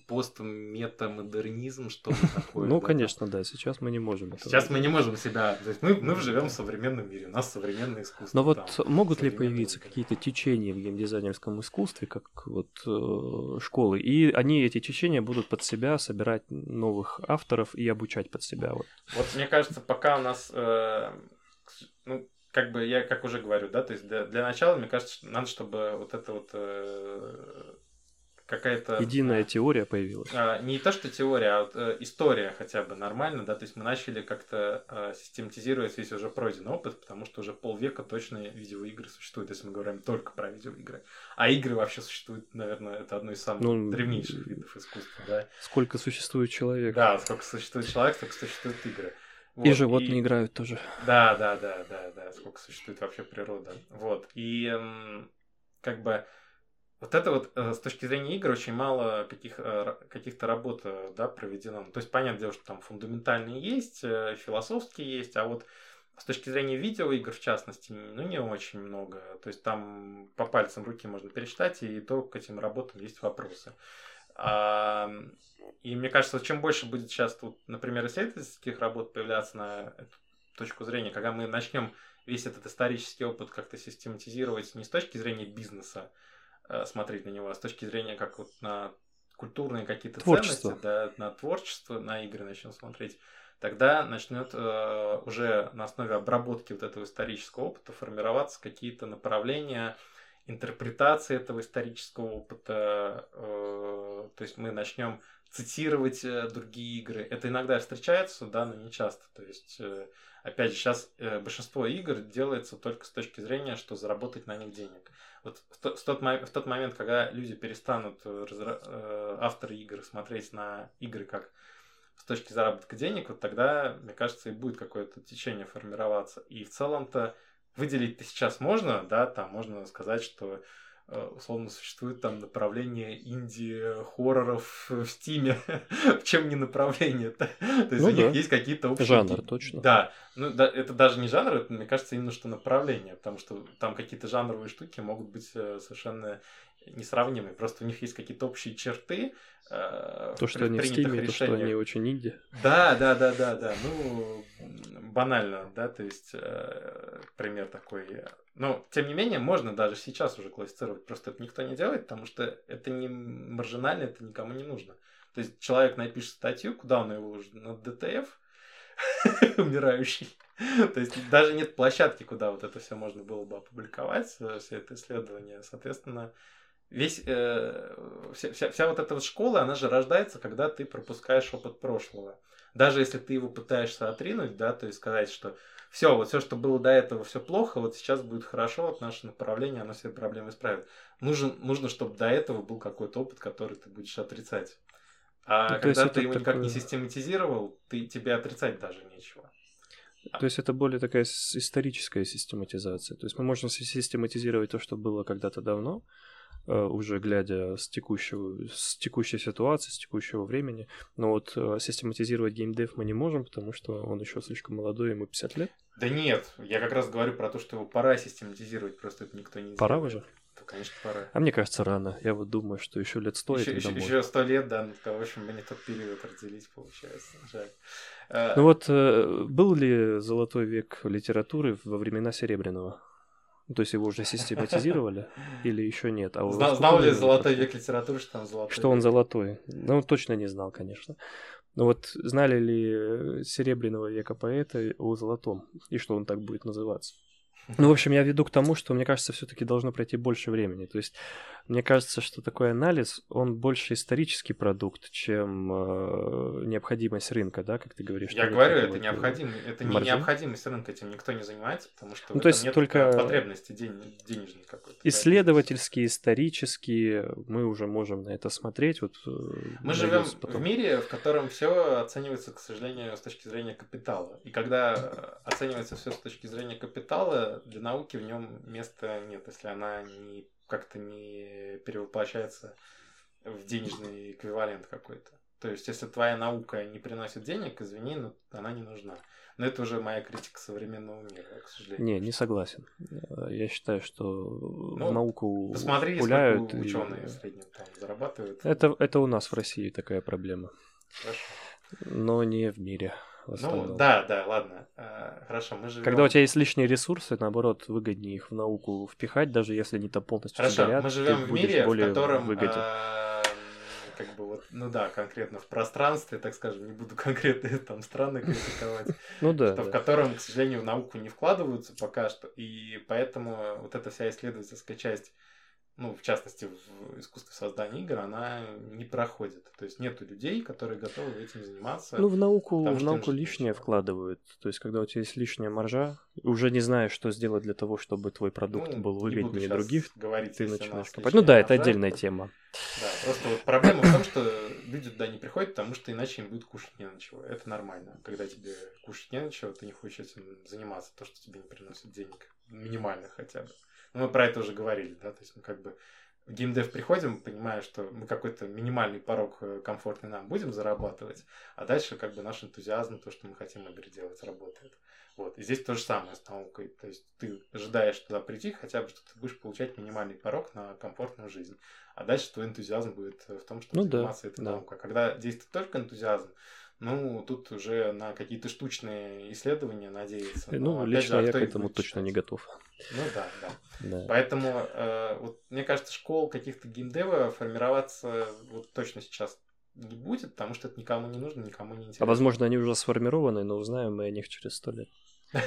постметамодернизм, что мы такое? Ну, конечно, да. Сейчас мы не можем. Сейчас мы не можем себя... То есть мы, мы живем в современном мире, у нас современное искусство. Но вот могут ли появиться какие-то течения в геймдизайнерском искусстве, как вот э, школы, и они, эти течения, будут под себя собирать новых авторов и обучать под себя? Вот, вот мне кажется, пока у нас... Э, ну, как бы я, как уже говорю, да, то есть для, для начала, мне кажется, надо, чтобы вот это вот э, какая-то... Единая теория появилась. А, не то, что теория, а вот, э, история хотя бы нормально, да, то есть мы начали как-то э, систематизировать весь уже пройденный опыт, потому что уже полвека точно видеоигры существуют, если мы говорим только про видеоигры. А игры вообще существуют, наверное, это одно из самых ну, древнейших видов искусства, да. Сколько существует человек. Да, сколько существует человек, столько существуют игры. Вот, и животные и... играют тоже. Да, да, да, да, да, сколько существует вообще природа. Вот. И как бы вот это вот э, с точки зрения игр очень мало каких, э, каких-то работ э, да, проведено. То есть, понятное дело, что там фундаментальные есть, философские есть, а вот с точки зрения видеоигр, в частности, ну, не очень много. То есть, там по пальцам руки можно пересчитать, и то к этим работам есть вопросы. И мне кажется, чем больше будет сейчас тут, например, исследовательских работ появляться на эту точку зрения, когда мы начнем весь этот исторический опыт как-то систематизировать не с точки зрения бизнеса, э, смотреть на него, а с точки зрения как вот на культурные какие-то ценности, да, на творчество, на игры начнем смотреть, тогда начнет э, уже на основе обработки вот этого исторического опыта формироваться какие-то направления, интерпретации этого исторического опыта, э, то есть мы начнем цитировать э, другие игры. Это иногда встречается, да, но не часто. То есть, э, опять же, сейчас большинство игр делается только с точки зрения, что заработать на них денег. Вот в, тот, в тот момент, когда люди перестанут, авторы игр, смотреть на игры как с точки заработка денег, вот тогда, мне кажется, и будет какое-то течение формироваться. И в целом-то выделить сейчас можно, да, там можно сказать, что э, условно существует там направление инди-хорроров в Steam е, в чем не направление -то. То есть ну, у них есть какие-то общие... Жанр, точно. Да, ну да, это даже не жанр, это, мне кажется, именно что направление, потому что там какие-то жанровые штуки могут быть э, совершенно несравнимые. Просто у них есть какие-то общие черты. Э, то, что они в Steam е, то, что они очень инди. Да, да, да, да, да. Ну, банально, да, то есть э, пример такой. Но, тем не менее, можно даже сейчас уже классифицировать. Просто это никто не делает, потому что это не маржинально, это никому не нужно. То есть человек напишет статью, куда он его уже на ДТФ, умирающий. То есть даже нет площадки, куда вот это все можно было бы опубликовать, э, все это исследование. Соответственно, весь, э, вся, вся, вся вот эта вот школа, она же рождается, когда ты пропускаешь опыт прошлого. Даже если ты его пытаешься отринуть, да, то есть сказать, что все, вот все, что было до этого, все плохо, вот сейчас будет хорошо, вот наше направление, оно все проблемы исправит. Нужен, нужно, чтобы до этого был какой-то опыт, который ты будешь отрицать. А ну, когда ты его такое... никак не систематизировал, ты, тебе отрицать даже нечего. То есть это более такая историческая систематизация. То есть мы можем систематизировать то, что было когда-то давно, уже глядя с, текущего, с текущей ситуации, с текущего времени. Но вот э, систематизировать геймдев мы не можем, потому что он еще слишком молодой, ему 50 лет. Да нет, я как раз говорю про то, что его пора систематизировать, просто это никто не Пора уже? Да, конечно, пора. А мне кажется, рано. Я вот думаю, что еще лет сто еще, еще, еще 100 лет, да, ну, в общем, не тот период разделить, получается. Жаль. Э, ну вот, был ли золотой век литературы во времена Серебряного? Ну, то есть его уже систематизировали или еще нет? А знал, знал ли золотой век литературы, что он золотой? Что он золотой? Ну, точно не знал, конечно. Но вот знали ли серебряного века поэта о золотом и что он так будет называться? Ну, в общем, я веду к тому, что, мне кажется, все-таки должно пройти больше времени. То есть, мне кажется, что такой анализ, он больше исторический продукт, чем э, необходимость рынка, да, как ты говоришь. Я говорю, это, вот, необходим, это не необходимость рынка, этим никто не занимается, потому что ну, то есть нет только потребности день, денежной какой-то. Исследовательские, исторические, мы уже можем на это смотреть. Вот, э, мы живем потом. в мире, в котором все оценивается, к сожалению, с точки зрения капитала. И когда оценивается все с точки зрения капитала, для науки в нем места нет, если она не как-то не перевоплощается в денежный эквивалент какой-то. То есть, если твоя наука не приносит денег, извини, но она не нужна. Но это уже моя критика современного мира, к сожалению. Не, не согласен. Я считаю, что ну, науку посмотри, пуляют. Посмотри, ученые и... в среднем там зарабатывают. Это, это у нас в России такая проблема. Хорошо. Но не в мире. Ну, да, да, ладно. А, хорошо, мы живем... Когда у тебя есть лишние ресурсы, наоборот, выгоднее их в науку впихать, даже если они там полностью Хорошо, сгорят, мы живем в мире, в котором выгоден. А, как бы вот, ну да, конкретно в пространстве, так скажем, не буду конкретно там страны критиковать, ну да, что в котором, к сожалению, в науку не вкладываются пока что, и поэтому вот эта вся исследовательская часть ну, в частности, в искусстве создания игр, она не проходит. То есть нету людей, которые готовы этим заниматься. Ну, в науку, в науку лишнее вкладывают. То есть, когда у тебя есть лишняя маржа, уже не знаешь, что сделать для того, чтобы твой продукт ну, был выгоднее других, говорить, ты начинаешь копать. Ну да, маржа, это отдельная тема. Да, просто вот проблема в том, что люди туда не приходят, потому что иначе им будет кушать не на чего. Это нормально. Когда тебе кушать не на чего, ты не хочешь этим заниматься, то, что тебе не приносит денег. Минимально хотя бы. Ну, мы про это уже говорили, да, то есть мы как бы в геймдев приходим, понимая, что мы какой-то минимальный порог э, комфортный нам будем зарабатывать, а дальше как бы наш энтузиазм, то, что мы хотим в игре делать, работает. Вот. И здесь то же самое с наукой. То есть ты ожидаешь туда прийти, хотя бы, что ты будешь получать минимальный порог на комфортную жизнь. А дальше твой энтузиазм будет в том, что ну, заниматься да, этой да. наукой. А когда действует только энтузиазм, ну, тут уже на какие-то штучные исследования надеяться. Ну, Но, лично же, а я к этому точно читать? не готов. Ну да, да. да. Поэтому, э, вот, мне кажется, школ каких-то геймдева формироваться вот точно сейчас не будет, потому что это никому не нужно, никому не интересно. А возможно, они уже сформированы, но узнаем мы о них через сто лет.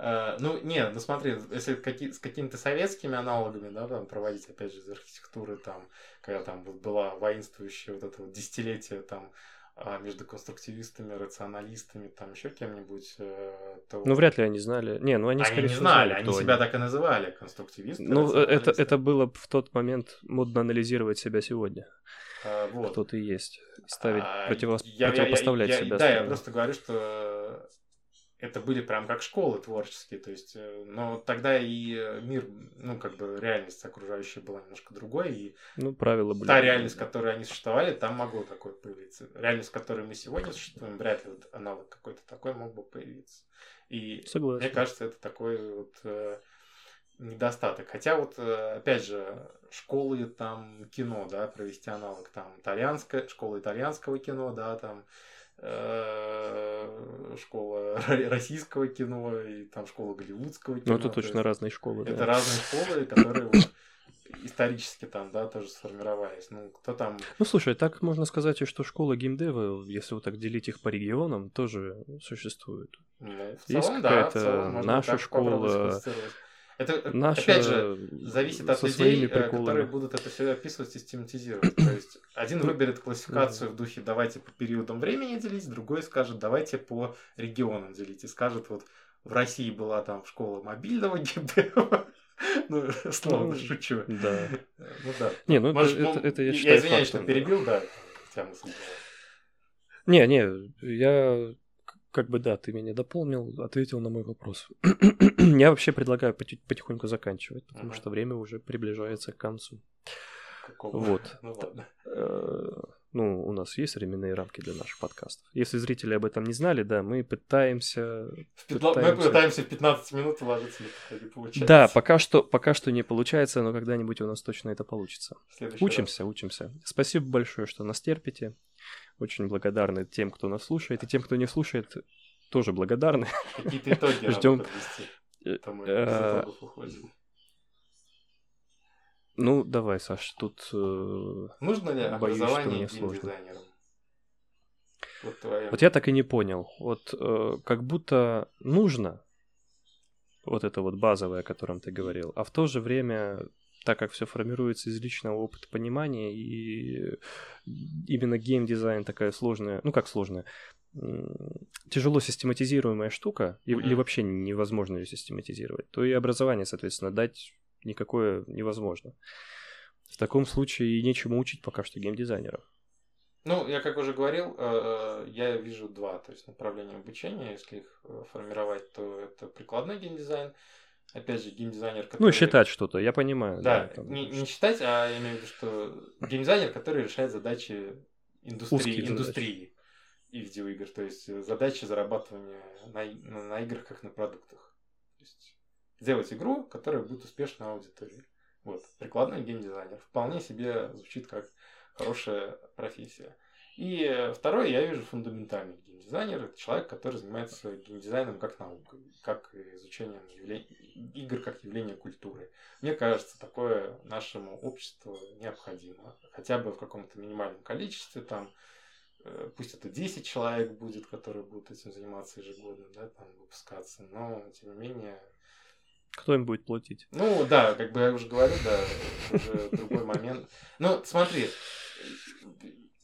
Э, ну, не, ну смотри, если с какими-то советскими аналогами, да, там проводить, опять же, из архитектуры, там, когда там была воинствующая вот это вот десятилетие, там, между конструктивистами, рационалистами, там еще кем-нибудь, э. Ну, вряд ли они знали. Не, ну они, они скорее не знали, они себя они. так и называли, конструктивисты. Ну, э, это, это было в тот момент модно анализировать себя сегодня. А, вот. Кто ты есть. Ставить, а, противо... я, противопоставлять я, я, себя. Да, я просто говорю, что это были прям как школы творческие, то есть, э, но тогда и э, мир, ну, как бы реальность окружающая была немножко другой, и ну, правила были. Та реальность, в которой они существовали, там могло такое появиться. Реальность, в которой мы сегодня существуем, вряд ли вот аналог какой-то такой мог бы появиться. И Согласен. мне кажется, это такой вот э, недостаток. Хотя вот, э, опять же, школы там кино, да, провести аналог, там итальянская, школа итальянского кино, да, там школа российского кино и там школа голливудского кино. Ну, это точно разные школы. Это да. разные школы, которые вот исторически там, да, тоже сформировались. Ну, кто там... Ну, слушай, так можно сказать что школа геймдева, если вот так делить их по регионам, тоже существует. Ну, в целом, Есть какая-то да, наша школа, это, Наша... опять же, зависит от людей, э, которые будут это все описывать, систематизировать. То есть, один выберет классификацию в духе «давайте по периодам времени делить», другой скажет «давайте по регионам делить». И скажет вот в России была там школа мобильного геймдева. Ну, словно Ну, шучу. Да. Ну да. Не, ну это- Может, это- ну, это я я считаю извиняюсь, что фактом, да. перебил, да. тебя мысль была. Не, не, я как бы да, ты меня дополнил, ответил на мой вопрос. я вообще предлагаю поти- потихоньку заканчивать, потому Ага. что время уже приближается к концу. Какого? Вот. Ну ладно. Э, Ну, у нас есть временные рамки для наших подкастов. Если зрители об этом не знали, да, мы пытаемся... В пятна- Мы Пытаемся. пытаемся в 15 минут уложиться, но не получается. Да, пока что, пока что не получается, но когда-нибудь у нас точно это получится. Следующий раз. Учимся, учимся. Спасибо большое, что нас терпите. Очень благодарны тем, кто нас слушает, и тем, кто не слушает, тоже благодарны. Какие-то итоги Ждем. Э, э, уходим. Ну, давай, Саш, тут... э, Нужно ли образование геймдизайнерам? Вот твоя... Вот я так и не понял. Вот э, как будто нужно вот это вот базовое, о котором ты говорил, а в то же время, так как все формируется из личного опыта понимания, и именно геймдизайн такая сложная, ну как сложная, тяжело систематизируемая штука, Мгм. или вообще невозможно ее систематизировать, то и образование, соответственно, дать никакое невозможно. В таком случае и нечему учить пока что геймдизайнеров. Ну, я как уже говорил, э, э, я вижу два то есть направления обучения. Если их э, формировать, то это прикладной геймдизайн. Опять же, геймдизайнер, который... Ну, считать что-то, я понимаю. Да, там, не, не считать, а я имею в виду, что геймдизайнер, который решает задачи индустрии, Узкие задачи. индустрии и видеоигр, то есть э, задачи зарабатывания на, на, на играх как на продуктах. То есть сделать игру, которая будет успешной аудитории. Вот, прикладной геймдизайнер. Вполне себе звучит как хорошая профессия. И э, второе, я вижу фундаментальный геймдизайнер. Это человек, который занимается геймдизайном как наукой, как изучением явле- игр как явления культуры. Мне кажется, такое нашему обществу необходимо. Хотя бы в каком-то минимальном количестве, там, э, пусть это 10 человек будет, которые будут этим заниматься ежегодно, да, там, выпускаться, но, тем не менее, Кто им будет платить? ну, да, как бы я уже говорю, да, уже другой момент. Ну, смотри,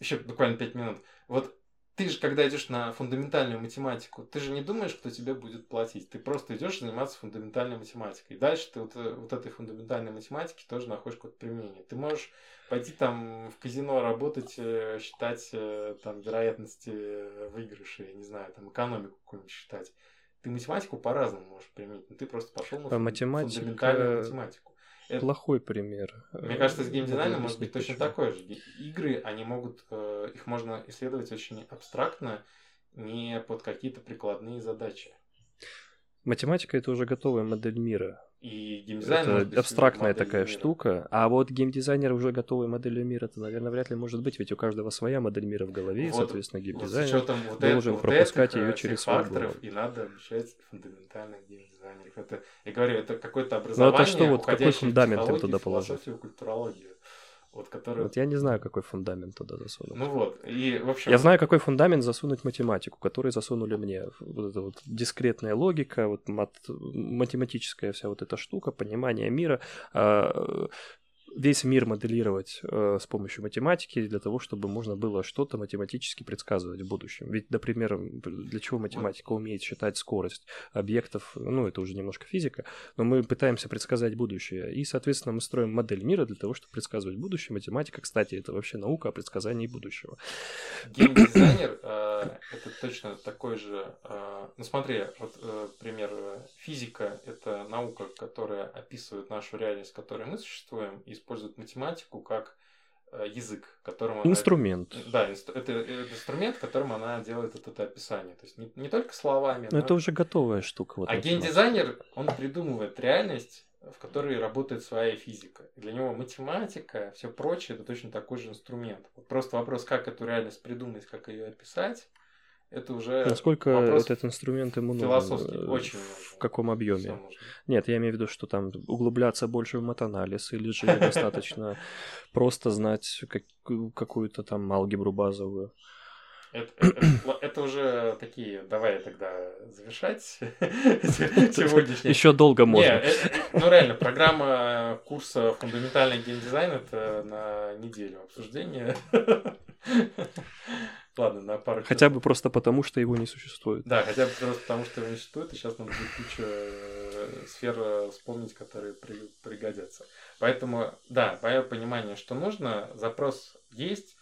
еще буквально 5 минут. Вот ты же, когда идешь на фундаментальную математику, ты же не думаешь, кто тебе будет платить. Ты просто идешь заниматься фундаментальной математикой. И дальше ты вот, э, вот этой фундаментальной математике тоже находишь какое-то применение. Ты можешь пойти там в казино работать, э, считать э, там вероятности выигрыша, я не знаю, там экономику какую-нибудь считать. Ты математику по-разному можешь применить, но ты просто пошел на А математика- фундаментальную математику. Это- Плохой пример. Мне Э, кажется, с могу геймдизайном может быть точно почему. такое же. Игры, они могут, э, их можно исследовать очень абстрактно, не под какие-то прикладные задачи. Математика это уже готовая модель мира. И геймдизайн быть Это абстрактная такая мира. штука. А вот геймдизайнер уже готовой моделью мира, это, наверное, вряд ли может быть, ведь у каждого своя модель мира в голове, и, Вот- соответственно, Вот с геймдизайнер. учетом вот, должен вот пропускать этих, её э, через факторов голову. и надо обучать фундаментальных геймдизайнеров. Это, я говорю, это какое-то Ну, образование, это что, вот какой фундамент им туда положить? философию, культурологию. Вот, который... Вот я не знаю, какой фундамент туда засунуть. Ну вот, и в общем... Я знаю, какой фундамент засунуть математику, который засунули мне. Вот эта вот дискретная логика, вот мат- математическая вся вот эта штука, понимание мира. Весь мир моделировать э, с помощью математики для того, чтобы можно было что-то математически предсказывать в будущем. Ведь, например, для чего математика умеет считать скорость объектов, ну, это уже немножко физика, но мы пытаемся предсказать будущее. И, соответственно, мы строим модель мира для того, чтобы предсказывать будущее. Математика, кстати, это вообще наука о предсказании будущего. Геймдизайнер э, это точно такой же. э, ну смотри, вот э, пример э, физика это наука, которая описывает нашу реальность, в которой мы существуем, и использует математику как э, язык, которым она Инструмент. Да, инст- это, это инструмент, которым она делает вот это описание. То есть не, не только словами, Но но- это уже готовая штука. Вот а геймдизайнер, он придумывает реальность, в которой работает своя физика. Для него математика, все прочее, это точно такой же инструмент. Вот просто вопрос, как эту реальность придумать, как ее описать, это уже Насколько вопрос этот инструмент ему нужен? философский, э, очень В каком объеме? Нет, я имею в виду, что там углубляться больше в матанализ, или же достаточно просто знать как- какую-то там алгебру базовую. Это, это- это уже такие, давай тогда завершать сегодняшний. Еще долго можно. э, э, ну реально, программа курса «Фундаментальный геймдизайн» это на неделю обсуждения. Ладно, на пару Хотя бы просто потому, что его не существует. Да, хотя бы просто потому, что его не существует, и сейчас нам будет куча э, сфер э, вспомнить, которые при- пригодятся. Поэтому, да, мое понимание, что нужно, запрос есть,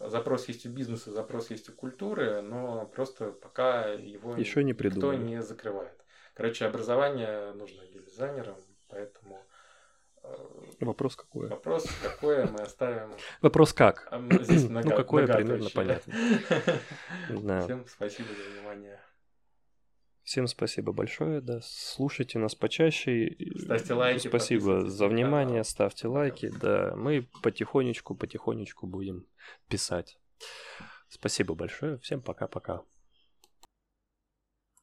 запрос есть у бизнеса, запрос есть у культуры, но просто пока его Еще не никто не закрывает. Короче, образование нужно геймдизайнерам, поэтому э, Вопрос какой? вопрос, какое мы оставим. Вопрос как? А, Здесь Ну, какое примерно понятно. Да. Всем спасибо за внимание. Всем спасибо большое, да. Слушайте нас почаще. Ставьте лайки, Спасибо за внимание, ставьте лайки, да. Мы потихонечку, потихонечку будем писать. Спасибо большое, всем пока-пока.